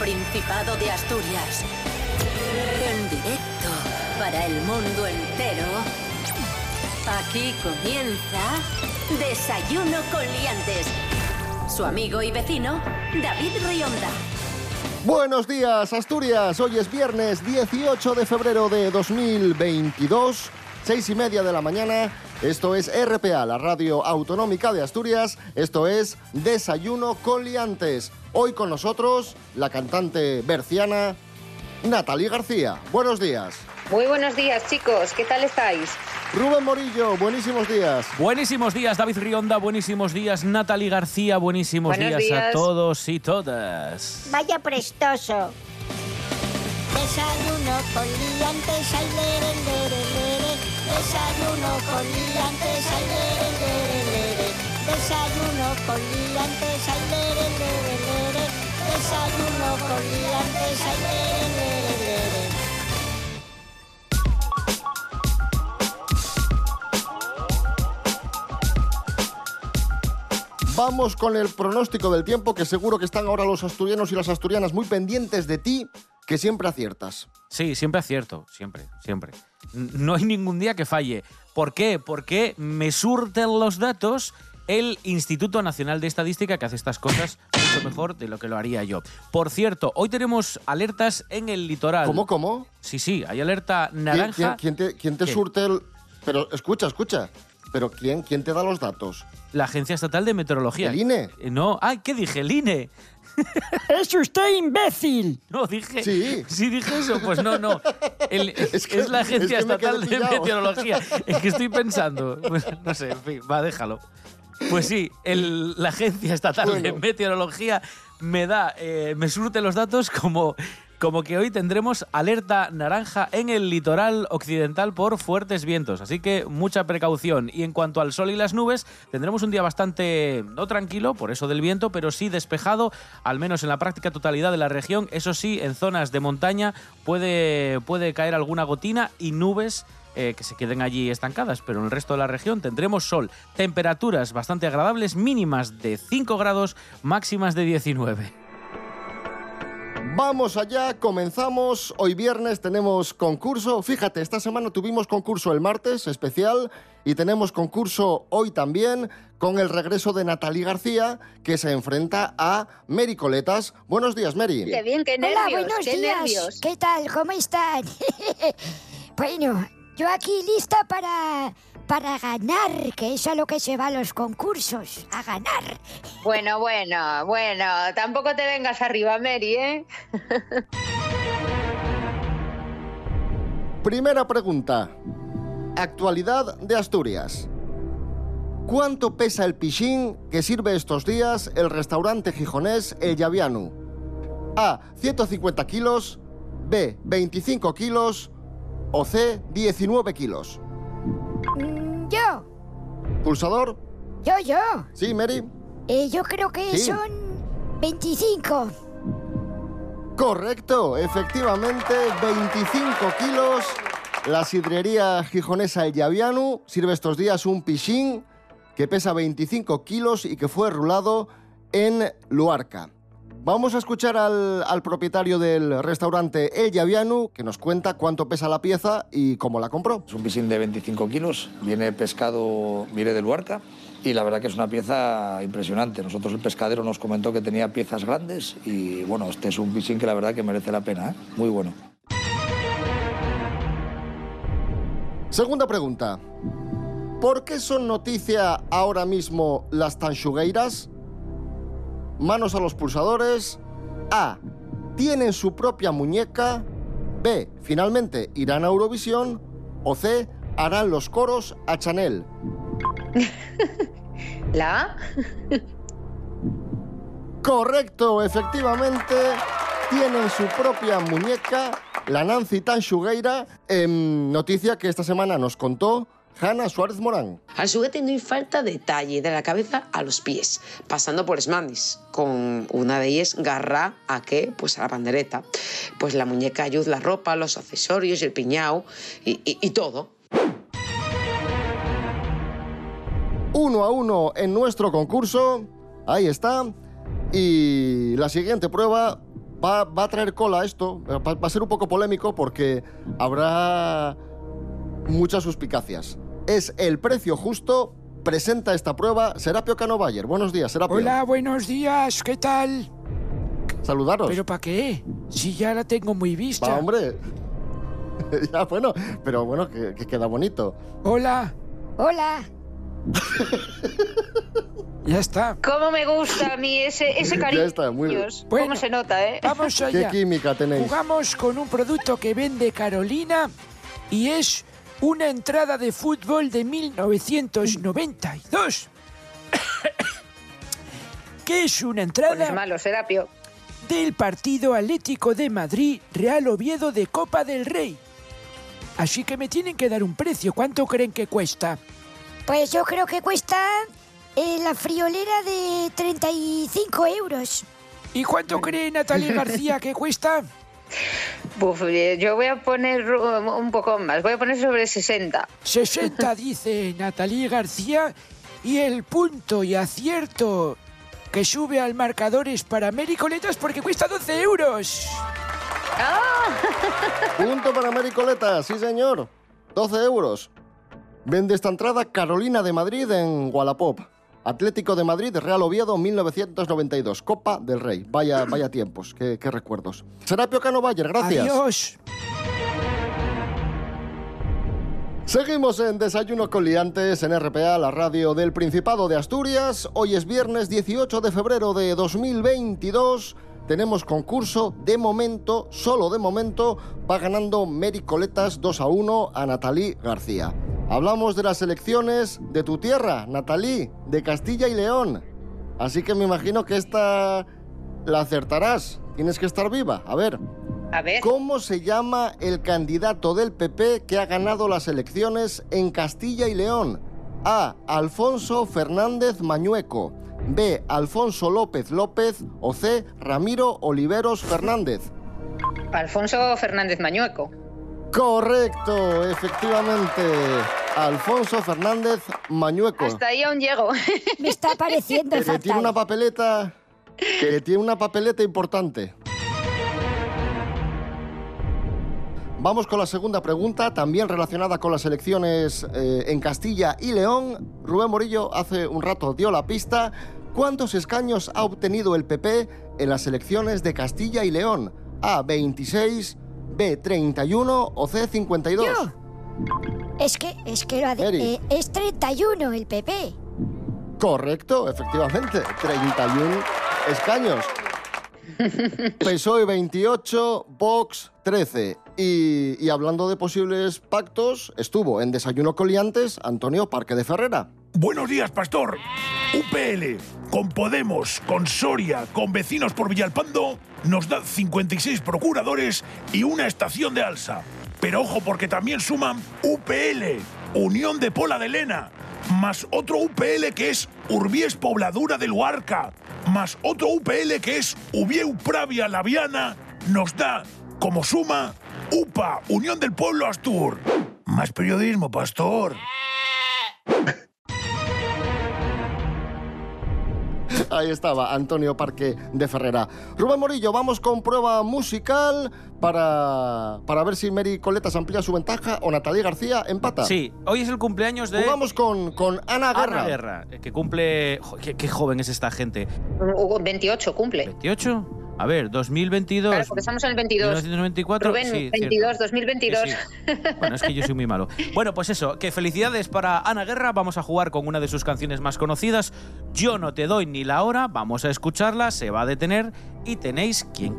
Principado de Asturias. En directo para el mundo entero. Aquí comienza Desayuno con Liantes. Su amigo y vecino, David Rionda. Buenos días, Asturias. Hoy es viernes 18 de febrero de 2022, seis y media de la mañana. Esto es RPA, la radio autonómica de Asturias. Esto es Desayuno con Liantes. Hoy con nosotros la cantante berciana Natalie García. Buenos días. Muy buenos días, chicos. ¿Qué tal estáis? Rubén Morillo, buenísimos días. Buenísimos días, David Rionda. Buenísimos días, Natalie García. Buenísimos Buenos días, a todos y todas. Vaya prestoso. Desayuno con liantes, ay, lere, lere, lere. Desayuno con liantes, lere, lere. Desayuno con liantes, ay, lere, lere, lere. Desayuno con liantes, ay, lere, lere, lere. Vamos con el pronóstico del tiempo, que seguro que están ahora los asturianos y las asturianas muy pendientes de ti, que siempre aciertas. Sí, siempre acierto, siempre, siempre. No hay ningún día que falle. ¿Por qué? Porque me surten los datos el Instituto Nacional de Estadística que hace estas cosas mucho mejor de lo que lo haría yo. Por cierto, hoy tenemos alertas en el litoral. ¿Cómo, cómo? Sí, sí, hay alerta ¿Quién, naranja. quién- quién te, quién te surte el...? Pero escucha, escucha. ¿Pero quién, quién te da los datos? La Agencia Estatal de Meteorología. ¿El INE? Eh, No, ay, ¿qué dije? El INE. ¡Es usted imbécil! No, dije. Sí. Sí, dije eso. Pues no, no. El- Es es, que- la es Agencia que me quedé Estatal de. Meteorología. Es que estoy pensando. No sé, en fin, va, déjalo. Pues sí, el- la Agencia Estatal de. Meteorología me da, eh, me surte los datos como, como que hoy tendremos alerta naranja en el litoral occidental por fuertes vientos. Así que mucha precaución. Y en cuanto al sol y las nubes, tendremos un día bastante, no tranquilo, por eso del viento, pero sí despejado, al menos en la práctica totalidad de la región. Eso sí, en zonas de montaña puede, puede caer alguna gotina y nubes eh, que se queden allí estancadas, pero en el resto de la región tendremos sol, temperaturas bastante agradables, mínimas de 5 grados, máximas de 19. Vamos allá, comenzamos. Hoy viernes tenemos concurso. Fíjate, esta semana tuvimos concurso el martes especial y tenemos concurso hoy también con el regreso de Natalie García que se enfrenta a Mary Coletas. Buenos días, Mary. Qué bien, qué nervios, Hola, buenos qué días. nervios. ¿Qué tal? ¿Cómo están? bueno, yo aquí lista para, para ganar, que es a lo que se va a los concursos, a ganar. Bueno, bueno, bueno, tampoco te vengas arriba, Mary, ¿eh? Primera pregunta. Actualidad de Asturias. ¿Cuánto pesa el pichín que sirve estos días el restaurante gijonés El Llaviano? A. 150 kilos. B. 25 kilos. O C. 19 kilos. Mm, yo, ¿Pulsador? yo, yo. Sí, Mary. Eh, yo creo que Sí. son 25. Correcto, efectivamente, 25 kilos. La sidrería gijonesa El Llaviano sirve estos días un pichín que pesa 25 kilos y que fue rulado en Luarca. Vamos a escuchar al, al propietario del restaurante El Llaviano que nos cuenta cuánto pesa la pieza y cómo la compró. Es un piscín de 25 kilos, viene pescado, viene de Luarca y la verdad que es una pieza impresionante. Nosotros el pescadero nos comentó que tenía piezas grandes y bueno, este es un piscín que la verdad que merece la pena, ¿eh? muy bueno. Segunda pregunta. ¿Por qué son noticia ahora mismo las tanchugueiras? Manos a los pulsadores. A. Tienen su propia muñeca. B. Finalmente irán a Eurovisión. O C. Harán los coros a Chanel. ¿La A? Correcto, efectivamente. Tienen su propia muñeca, la Nancy Tanchugueira. Em, noticia que esta semana nos contó Hanna Suárez Morán. Al juguete no hay falta detalle, de la cabeza a los pies, pasando por esmandis, con una de ellas garra a qué, pues a la pandereta. Pues la muñeca ayuda la ropa, los accesorios, el piñao y, y- y todo. uno a uno en nuestro concurso. Ahí está. Y la siguiente prueba va, va a traer cola esto, va, va a ser un poco polémico porque habrá muchas suspicacias. Es el precio justo, presenta esta prueba Serapio Cano Bayer. Buenos días, Serapio. Hola, buenos días, ¿qué tal? Saludaros. ¿Pero para qué? Si ya la tengo muy vista. Va, hombre. ya, bueno, pero bueno, que, que queda bonito. Hola, Hola. ya está. ¿Cómo me gusta a mí ese, ese Ya cariño? está, muy bien. Dios, Bueno. ¿Cómo se nota, eh? Vamos ¿Qué allá. química tenéis? Jugamos con un producto que vende Carolina y es una entrada de fútbol de 1992. ¿Qué es una Pues entrada? es malo, Serapio. del partido Atlético de Madrid Real Oviedo de Copa del Rey. Así que me tienen que dar un precio. ¿Cuánto creen que cuesta? Pues yo creo que cuesta eh, la friolera de 35 euros. ¿Y cuánto cree Natalia García que cuesta? Buf, eh, yo voy a poner un poco más. Voy a poner sobre 60. 60 dice Natalia García y el punto y acierto que sube al marcador es para Mericoletas porque cuesta 12 euros. Punto para Mericoleta, sí señor. 12 euros. Vende esta entrada Carolina de Madrid en Wallapop. Atlético de Madrid, Real Oviedo, 1992. Copa del Rey. Vaya, vaya tiempos, qué, qué recuerdos. Serapio Cano Bayer, gracias. Adiós. Seguimos en Desayuno con Liantes en RPA, la radio del Principado de Asturias. Hoy es viernes 18 de febrero de 2022. Tenemos concurso de momento, solo de momento, va ganando Mary Coletas 2 a 1 a Natalí García. Hablamos de las elecciones de tu tierra, Natalí, de Castilla y León. Así que me imagino que esta la acertarás. Tienes que estar viva. A ver, A ver. ¿Cómo se llama el candidato del PP que ha ganado las elecciones en Castilla y León? A. Alfonso Fernández Mañueco. B. Alfonso López López. O C. Ramiro Oliveros Fernández. Alfonso Fernández Mañueco. Correcto, efectivamente. Alfonso Fernández Mañueco. Hasta ahí aún llego. Me está pareciendo Que tiene una papeleta. Que tiene una papeleta importante. Vamos con la segunda pregunta, también relacionada con las elecciones eh, en Castilla y León. Rubén Morillo hace un rato dio la pista. ¿Cuántos escaños ha obtenido el PP en las elecciones de Castilla y León? A, 26, B, 31 o C, 52. Yo. Es que, es que lo ha de- eh, es 31 el PP. Correcto, efectivamente. 31 escaños. PSOE 28, Vox 13. Y, y hablando de posibles pactos, estuvo en Desayuno Coliantes Antonio Parque de Ferrera. Buenos días, pastor. UPL, con Podemos, con Soria, con vecinos por Villalpando, nos da 56 procuradores y una estación de alza. Pero ojo, porque también suman UPL, Unión de Pola de Lena, más otro UPL que es Urbies Pobladura de Luarca, más otro UPL que es Ubieu Pravia Laviana, nos da como suma UPA, Unión del Pueblo Astur. Más periodismo, pastor. Ahí estaba Antonio Parque de Ferrera. Rubén Morillo, vamos con prueba musical para, para ver si Mary Coletas amplía su ventaja o Natalia García empata. Sí, hoy es el cumpleaños de Jugamos con, con Ana Guerra. Ana Guerra, que cumple... qué, qué joven es esta gente. Hugo, 28 cumple. ¿28? A ver, 2022. Claro, porque estamos en el 22. 1994. Rubén, sí, 22, cierto. 2022. Sí, sí. Bueno, es que yo soy muy malo. Bueno, pues eso, que felicidades para Ana Guerra. Vamos a jugar con una de sus canciones más conocidas. Yo no te doy ni la hora. Vamos a escucharla, se va a detener y tenéis quien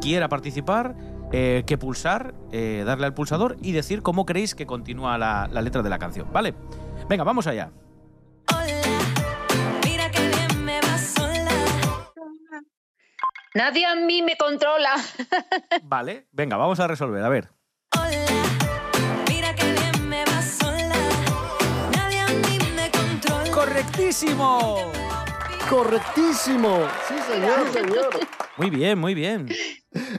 quiera participar. eh, que pulsar, eh, darle al pulsador y decir cómo creéis que continúa la, la letra de la canción, ¿vale? Venga, vamos allá. Nadie a mí me controla. Vale, venga, vamos a resolver, a ver. Mira que bien me va sola. Nadie a mí me controla. ¡Correctísimo! Correctísimo. Sí, señor, señor. Muy bien, muy bien.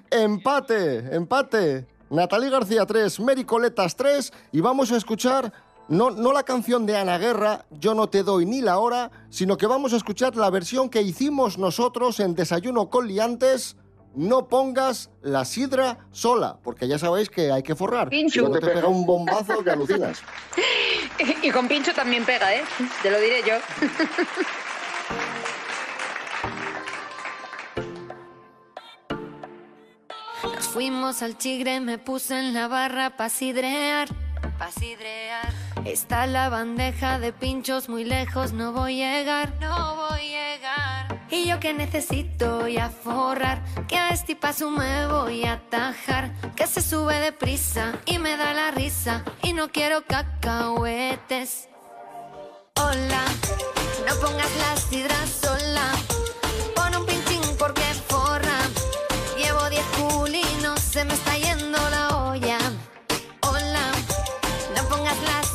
Empate, empate. Natalie García 3, Mary Coletas 3 y vamos a escuchar no, no la canción de Ana Guerra, Yo no te doy ni la hora, sino que vamos a escuchar la versión que hicimos nosotros en Desayuno con Liantes no pongas la sidra sola, porque ya sabéis que hay que forrar. Pincho. Si no te pega un bombazo que alucinas. Y con pincho también pega, ¿eh? Te lo diré yo. Nos fuimos al chigre, me puse en la barra pa' sidrear, pa' sidrear. Está la bandeja de pinchos muy lejos, no voy a llegar, no voy a llegar. Y yo que necesito y a forrar, que a este paso me voy a atajar, que se sube deprisa y me da la risa, y no quiero cacahuetes. Hola, no pongas la sidra sola,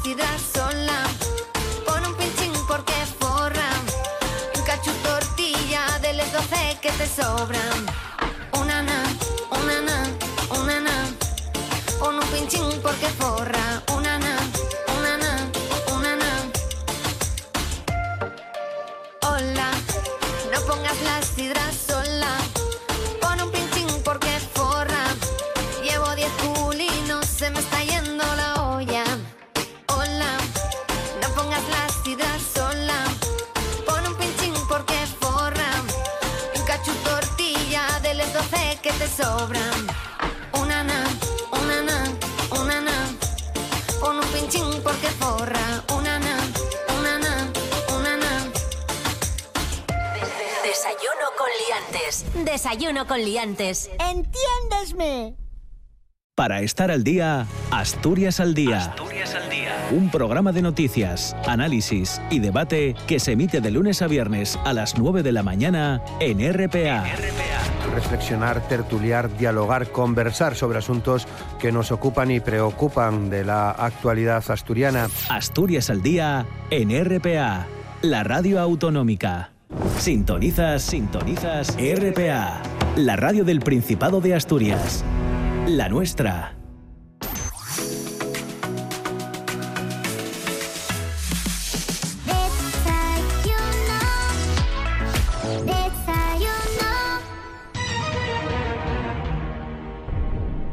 sidra sola. Pon un pinchín porque forra. Un cacho tortilla de les 12 que te sobran. Desayuno con liantes. Entiéndesme. Para estar al día, Asturias al día. Un programa de noticias, análisis y debate que se emite de lunes a viernes a las 9 de la mañana en RPA. reflexionar, tertuliar, dialogar, conversar sobre asuntos que nos ocupan y preocupan de la actualidad asturiana. Asturias al día en RPA, la radio autonómica. Sintonizas, sintonizas RPA, la radio del Principado de Asturias. La nuestra.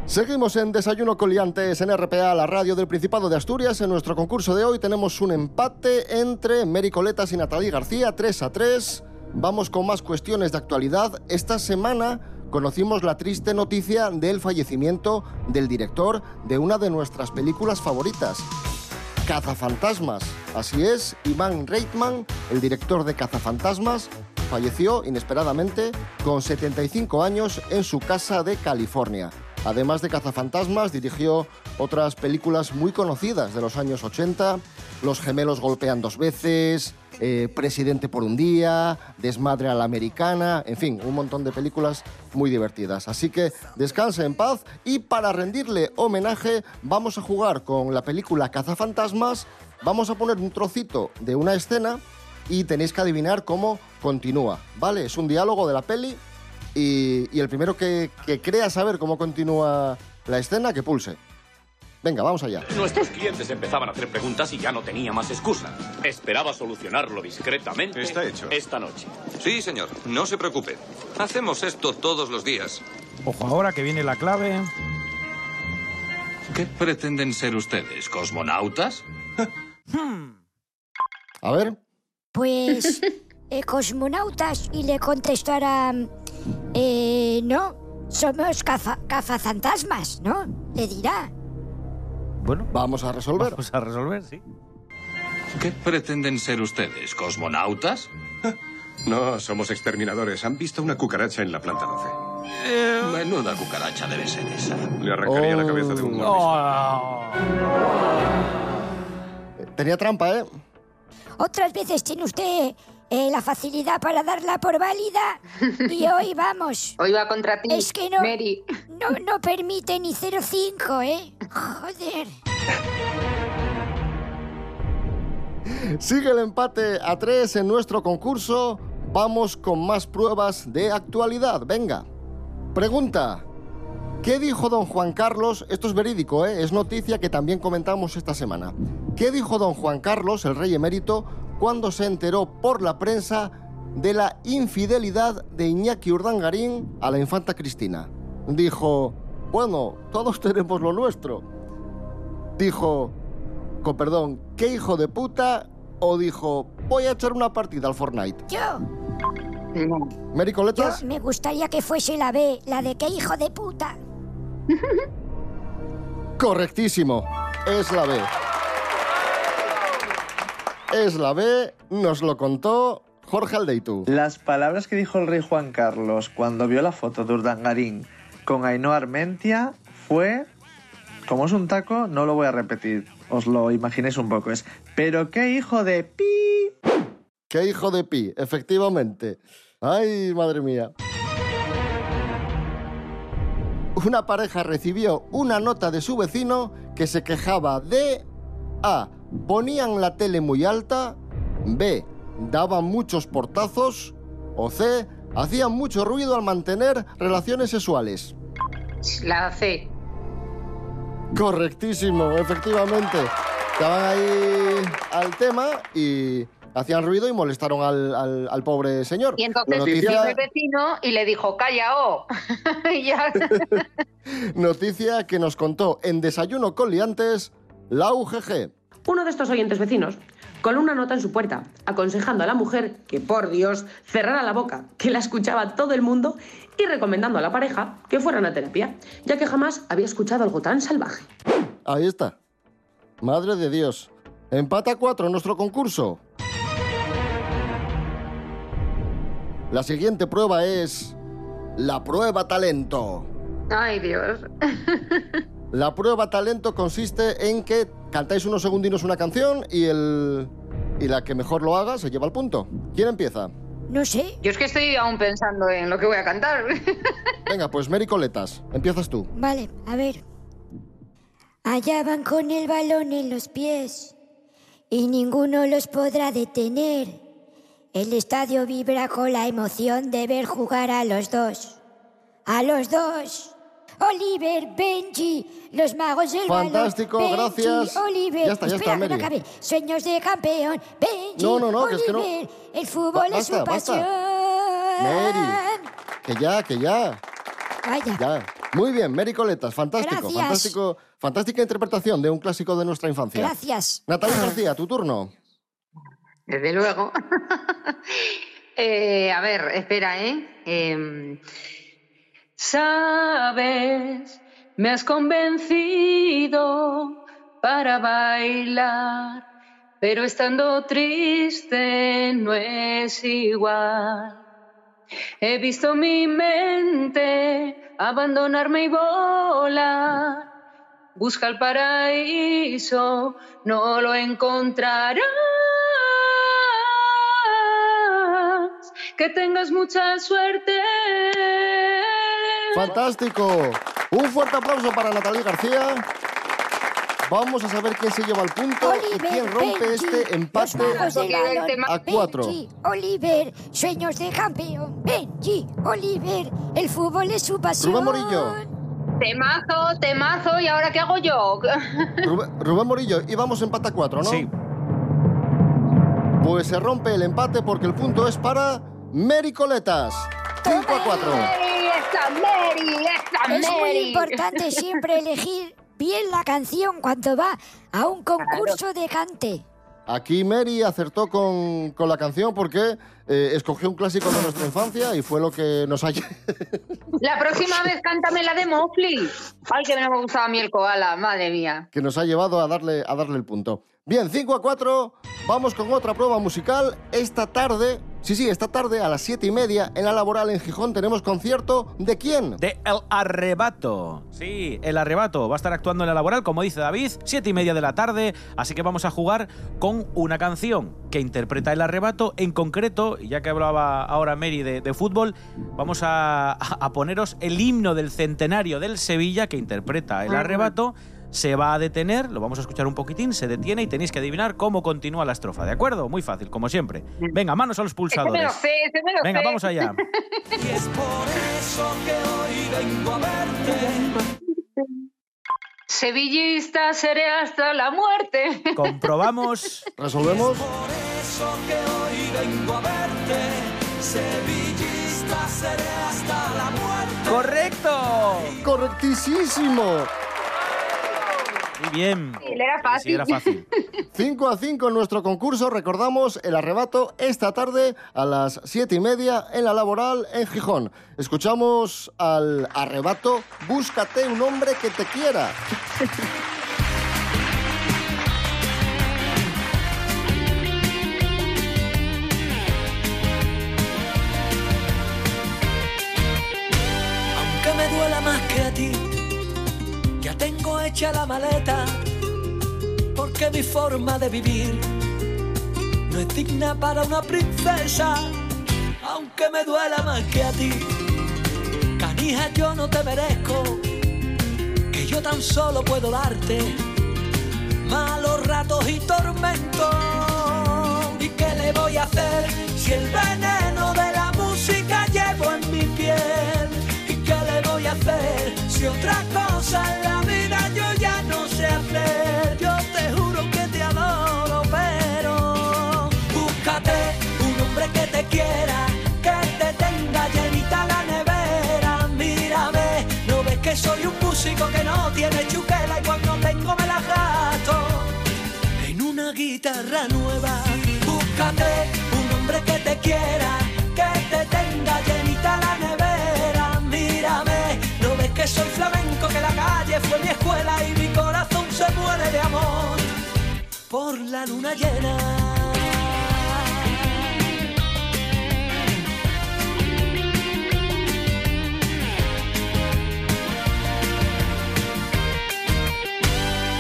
Seguimos en Desayuno Coliantes en RPA, la radio del Principado de Asturias. En nuestro concurso de hoy tenemos un empate entre Mary Coletas y Natalie García, 3 a 3. Vamos con más cuestiones de actualidad. Esta semana conocimos la triste noticia del fallecimiento del director de una de nuestras películas favoritas, Cazafantasmas. Así es, Iván Reitman, el director de Cazafantasmas, falleció inesperadamente con 75 años en su casa de California. Además de Cazafantasmas, dirigió otras películas muy conocidas de los años 80, Los gemelos golpean dos veces, eh, Presidente por un día, Desmadre a la americana, en fin, un montón de películas muy divertidas. Así que descanse en paz y para rendirle homenaje vamos a jugar con la película Cazafantasmas, vamos a poner un trocito de una escena y tenéis que adivinar cómo continúa, ¿vale? Es un diálogo de la peli y, el primero que, que crea saber cómo continúa la escena, que pulse. Venga, vamos allá. Nuestros clientes empezaban a hacer preguntas y ya no tenía más excusa. Esperaba solucionarlo discretamente. Está hecho. Esta noche. Sí, señor. No se preocupe. Hacemos esto todos los días. Ojo ahora que viene la clave. ¿Qué pretenden ser ustedes? ¿Cosmonautas? A ver. Pues eh, cosmonautas y le contestarán, eh, no, somos caza, cazafantasmas, ¿no? Le dirá. Bueno, vamos a resolver. Vamos a resolver, sí. ¿Qué pretenden ser ustedes? ¿Cosmonautas? No, somos exterminadores. Han visto una cucaracha en la planta 12. Menuda cucaracha debe ser esa. Le arrancaría la cabeza de un Oh. Tenía trampa, ¿eh? Otras veces tiene usted eh, la facilidad para darla por válida y hoy vamos. Hoy va contra ti, Es que no, Mary. no, no permite ni 0,5, ¿eh? Joder. Sigue el empate a tres en nuestro concurso. Vamos con más pruebas de actualidad. Venga. Pregunta. ¿Qué dijo don Juan Carlos? Esto es verídico, ¿eh? es noticia que también comentamos esta semana. ¿Qué dijo don Juan Carlos, el rey emérito, cuando se enteró por la prensa de la infidelidad de Iñaki Urdangarín a la infanta Cristina? Dijo, bueno, todos tenemos lo nuestro. Dijo, con perdón, ¿qué hijo de puta? O dijo, voy a echar una partida al Fortnite. Yo, Mary yo Coletas, me gustaría que fuese la B, la de qué hijo de puta. correctísimo. Es la B. Es la B, nos lo contó Jorge Aldeitu. Las palabras que dijo el rey Juan Carlos cuando vio la foto de Urdangarín con Ainhoa Armentia fue... Como es un taco, no lo voy a repetir. Os lo imaginéis un poco. Es, pero qué hijo de pi... ¡Qué hijo de pi! Efectivamente. ¡Ay, madre mía! Una pareja recibió una nota de su vecino que se quejaba de A. Ponían la tele muy alta. B. Daban muchos portazos. O C. Hacían mucho ruido al mantener relaciones sexuales. La C. Correctísimo, efectivamente. Estaban ahí al tema y hacían ruido y molestaron al, al- al pobre señor. Y entonces Noticia- el vecino y le dijo, calla, oh. Noticia que nos contó en Desayuno con Liantes la UGG. Uno de estos oyentes vecinos coló una nota en su puerta, aconsejando a la mujer que, por Dios, cerrara la boca, que la escuchaba todo el mundo, y recomendando a la pareja que fueran a terapia, ya que jamás había escuchado algo tan salvaje. Ahí está. Madre de Dios. Empata 4 nuestro concurso. La siguiente prueba es la prueba talento. Ay, Dios. La prueba talento consiste en que cantáis unos segundinos una canción y el y la que mejor lo haga se lleva el punto. ¿Quién empieza? No sé. Yo es que estoy aún pensando en lo que voy a cantar. Venga, pues Mary Coletas, empiezas tú. Vale, a ver. Allá van con el balón en los pies y ninguno los podrá detener. El estadio vibra con la emoción de ver jugar a los dos. A los dos. Oliver, Benji, los magos del Fantástico, balón. Benji, gracias. Oliver. Ya está, ya Espera, está, que no acabe. Sueños de campeón. Benji, No, no, no, que es que no- Oliver. El fútbol Ba- es su basta, pasión. Mary, que ya, que ya. Vaya. Ya. Muy bien, Mary Coletas, fantástico, Gracias. fantástico, fantástica interpretación de un clásico de nuestra infancia. Gracias. Natalia García, tu turno. Desde luego. Eh, a ver, espera, ¿eh? Em, Sabes, me has convencido para bailar, pero estando triste no es igual. He visto mi mente abandonarme y volar. Busca el paraíso, no lo encontrarás. Que tengas mucha suerte. Fantástico. Un fuerte aplauso para Natalia García. Vamos a saber quién se lleva el punto y quién rompe Benji, este empate a cuatro. Benji, Oliver, sueños de campeón. Benji, Oliver, el fútbol es su pasión. Rubén Morillo. Temazo, temazo, ¿y ahora qué hago yo? Rubén, Rubén Morillo, y vamos empate a cuatro, ¿no? Sí. Pues se rompe el empate porque el punto es para Mary Coletas. 5 a 4. Mary, esta Mary, esta Es muy importante siempre elegir bien la canción cuando va a un concurso de cante. Aquí Mary acertó con, con la canción porque eh, escogió un clásico de nuestra infancia y fue lo que nos ha, La próxima vez cántame la de Mowgli. Ay, que no me gustaba a mí el koala, madre mía. que nos ha llevado a darle, a darle el punto. Bien, 5 a 4, vamos con otra prueba musical. Esta tarde, sí, sí, esta tarde a las 7 y media en la laboral en Gijón tenemos concierto de quién? De El Arrebato. Sí, El Arrebato va a estar actuando en la laboral, como dice David, siete y media de la tarde. Así que vamos a jugar con una canción que interpreta El Arrebato. En concreto, ya que hablaba ahora Mary de, de fútbol, vamos a, a poneros el himno del centenario del Sevilla que interpreta El Ajá. Se va a detener, lo vamos a escuchar un poquitín, se detiene y tenéis que adivinar cómo continúa la estrofa, ¿de acuerdo? Muy fácil, como siempre. Venga, manos a los Ese me lo pulsadores. sé, ese me lo Venga, sé. vamos allá. Y es por eso que hoy vengo a verte. Sevillista seré hasta la muerte. Comprobamos. ¿Resolvemos? Por eso que hoy vengo a verte. Sevillista seré hasta la muerte. ¡Correcto! ¡Correctísimo! Bien. era fácil. Sí, era fácil. 5 a 5 en nuestro concurso. Recordamos el arrebato esta tarde a las 7 y media en la laboral en Gijón. Escuchamos al arrebato Búscate un hombre que te quiera. Aunque me duela más que a ti, tengo hecha la maleta, porque mi forma de vivir no es digna para una princesa, aunque me duela más que a ti. Canija, yo no te merezco, que yo tan solo puedo darte malos ratos y tormentos. ¿Y qué le voy a hacer si el veneno de la música llevo en mi piel? ¿Y qué le voy a hacer si otra cosa en la vida yo ya no sé hacer? Yo te juro que te adoro, pero búscate un hombre que te quiera, que te tenga llenita la nevera. Mírame, no ves que soy un músico que no tiene chuquela y cuando tengo me la gasto en una guitarra nueva. Búscate un hombre que te quiera, por la luna llena.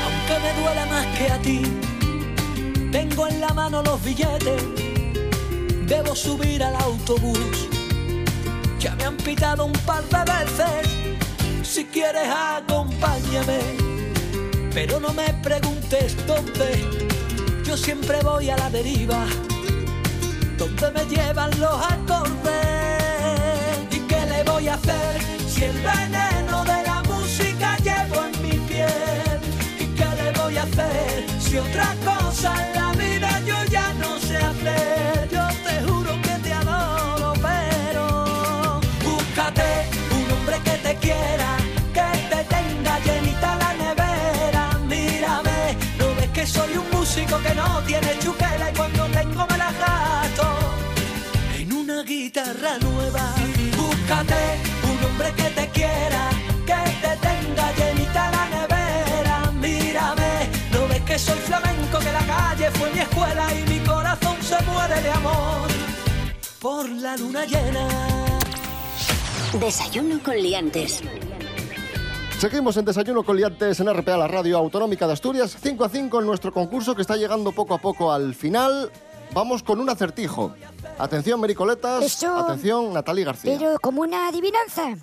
Aunque me duela más que a ti, tengo en la mano los billetes, debo subir al autobús. Ya me han pitado un par de veces, si quieres acompáñame, pero no me preguntes dónde, yo siempre voy a la deriva, donde me llevan los acordes. ¿Y qué le voy a hacer si el veneno de la música llevo en mi piel? ¿Y qué le voy a hacer si otra cosa que no tiene chuquela y cuando tengo me la gasto en una guitarra nueva. Búscate un hombre que te quiera, que te tenga llenita la nevera. Mírame, no ves que soy flamenco, que la calle fue mi escuela y mi corazón se muere de amor por la luna llena. Desayuno con liantes. Seguimos en Desayuno con Liantes en RPA, la radio autonómica de Asturias. 5 a 5 en nuestro concurso que está llegando poco a poco al final. Vamos con un acertijo. Atención, Mericoletas. Eso- Atención, Natalie García. Pero como una adivinanza.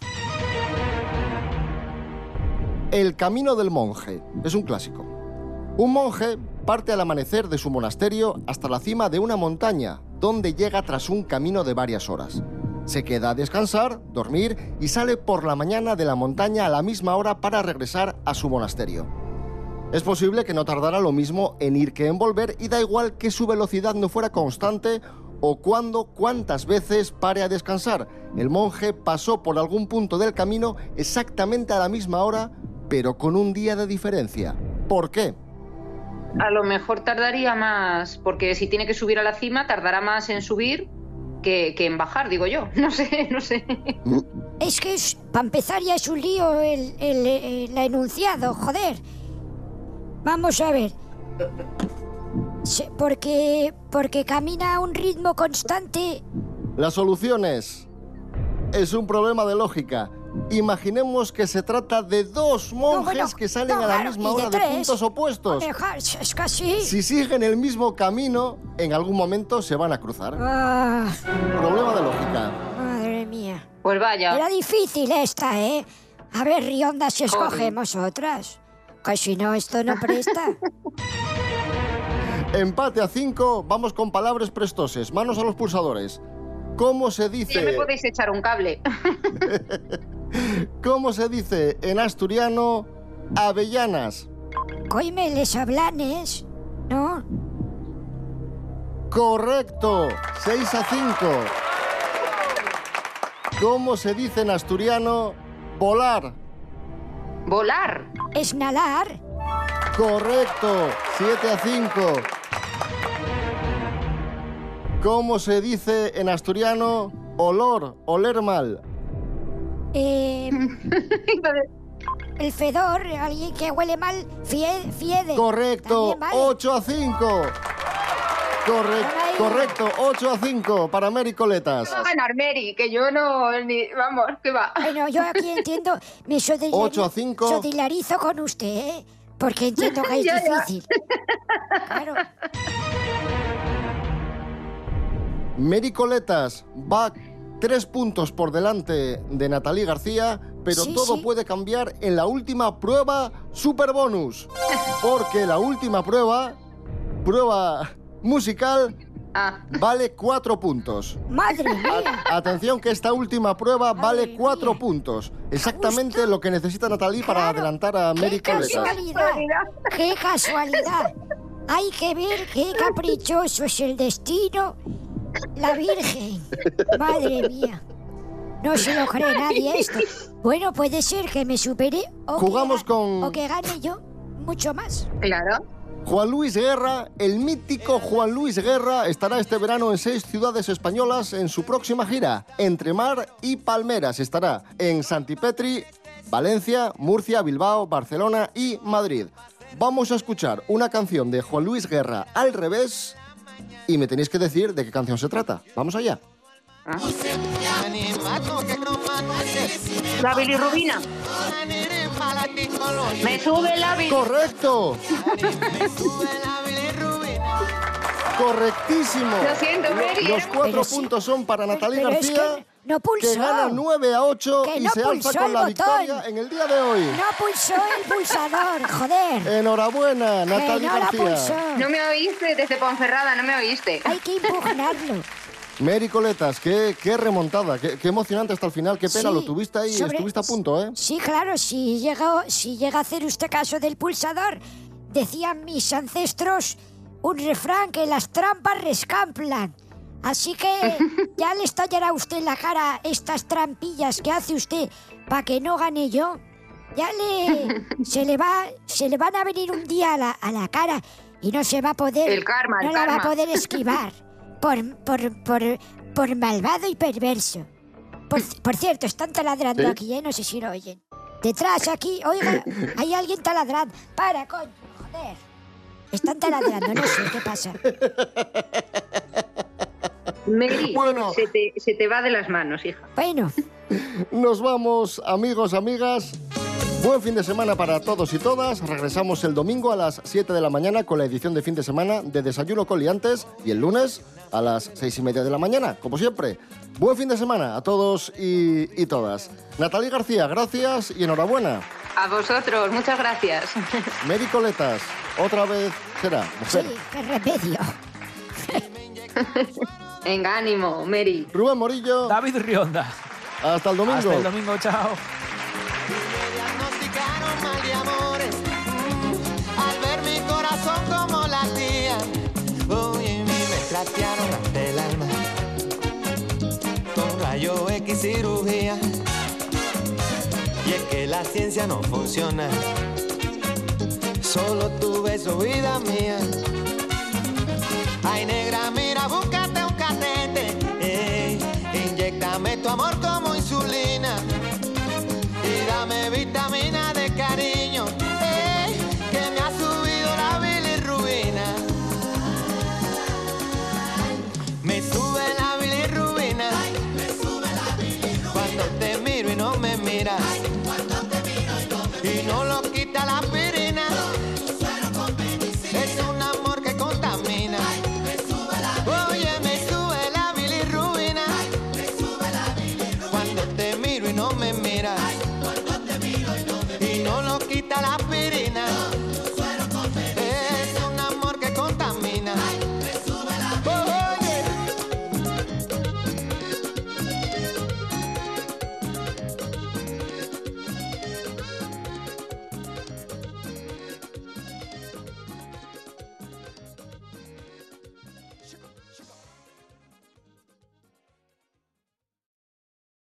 El camino del monje es un clásico. Un monje parte al amanecer de su monasterio hasta la cima de una montaña, donde llega tras un camino de varias horas. Se queda a descansar, dormir y sale por la mañana de la montaña a la misma hora para regresar a su monasterio. Es posible que no tardara lo mismo en ir que en volver y da igual que su velocidad no fuera constante o cuándo, cuántas veces pare a descansar. El monje pasó por algún punto del camino exactamente a la misma hora, pero con un día de diferencia. ¿Por qué? A lo mejor tardaría más, porque si tiene que subir a la cima, tardará más en subir que, que en bajar, digo yo. No sé, no sé. Es que, para empezar, ya es un lío el, el- el enunciado, joder. Vamos a ver. Porque, porque camina a un ritmo constante. La solución es... Es un problema de lógica. Imaginemos que se trata de dos monjes bueno, que salen no, a la misma de hora de, tres. puntos opuestos. Es casi. Si siguen el mismo camino, en algún momento se van a cruzar. Ah, Problema de lógica. madre mía. Pues vaya. Era difícil esta, ¿eh? A ver, Rionda, si escogemos otras. Que si no, esto no presta. Empate a 5, vamos con palabras prestoses. Manos a los pulsadores. ¿Cómo se Ya dice, me podéis echar un cable. cómo se dice en asturiano avellanas? Coime les hablanes, ¿no? Correcto, 6 a 5. ¿Cómo se dice en asturiano volar? Volar. Esnalar. Correcto. 7 a 5. ¿Cómo se dice en asturiano olor, oler mal? Eh, el fedor, alguien que huele mal, fie- fiede. Correcto. Vale. 8 a 5. Correcto, correcto. 8 a 5 para Mary Coletas. Va a ganar Mary, que yo no, ni, vamos, que va. Bueno, yo aquí entiendo, me sodilari- Ocho a cinco. sodilarizo con usted, ¿eh? Porque entiendo que es Ya, ya. difícil. Claro. Mary Coletas va tres puntos por delante de Natalie García, pero Sí, todo sí. puede cambiar en la última prueba super bonus. Porque la última prueba, prueba musical, vale cuatro puntos. Madre mía. Atención que esta última prueba vale cuatro puntos. Exactamente lo que necesita Natalie para adelantar a Mary ¡Qué casualidad! ¡Qué casualidad! Hay que ver qué caprichoso es el destino. La Virgen. Madre mía. No se lo cree nadie esto. Bueno, puede ser que me supere o, Jugamos que, con- o que gane yo mucho más. Claro. Juan Luis Guerra, el mítico Juan Luis Guerra, estará este verano en seis ciudades españolas en su próxima gira. Entre Mar y Palmeras estará en Santipetri, Valencia, Murcia, Bilbao, Barcelona y Madrid. Vamos a escuchar una canción de Juan Luis Guerra al revés y me tenéis que decir de qué canción se trata. Vamos allá. La bilirrubina. Me sube la bilirrubina. ¡Correcto! Correctísimo. Lo siento, Mary, Los era- cuatro Pero sí. puntos son para Natalie García. No pulsó. que gana 9 a 8 Que y no se alza pulsó con el la victoria en el día de hoy. No pulsó el pulsador, joder. Enhorabuena, Que Natalie no García. pulsó. No me oíste desde Ponferrada, no me oíste. Hay que impugnarlo. Mary Coletas, qué, qué remontada, qué, qué emocionante hasta el final, qué pena, Sí, lo tuviste ahí, sobre- estuviste a punto, ¿eh? Sí, claro, si llega, si llega a hacer usted caso del pulsador, decían mis ancestros un refrán que las trampas rescamplan. Así que ya le estallará a usted en la cara estas trampillas que hace usted para que no gane yo. Ya le se le va se le van a venir un día a la, a la cara y no se va a poder El karma, el no la va a poder esquivar por por por por malvado y perverso. Por, por cierto, están taladrando ¿Sí? aquí, ¿eh? No sé si lo oyen. Detrás, aquí, oiga, hay alguien taladrando. Para, coño, joder. Están taladrando, no sé qué pasa. Mary, Bueno. se, te, se te va de las manos, hija. Bueno, Nos vamos, amigos, amigas. Buen fin de semana para todos y todas. Regresamos el domingo a las 7 de la mañana con la edición de fin de semana de Desayuno con Liantes y el lunes a las 6 y media de la mañana, como siempre. Buen fin de semana a todos y, y todas. Natalie García, gracias y enhorabuena. A vosotros, muchas gracias. Mary Coletas, otra vez será sí, qué remedio. Venga, ánimo, Mary. Rubén Morillo, David Rionda. hasta el domingo. Hasta el domingo, chao. diagnosticaron mal de amores al ver mi corazón como latía. Uy, y me trastearon hasta el alma con rayo X cirugía. Y es que la ciencia no funciona. Solo tu beso, vida mía. Ay, negra, mira, búscate inyectame tu amor como insulina. Y dame vitamina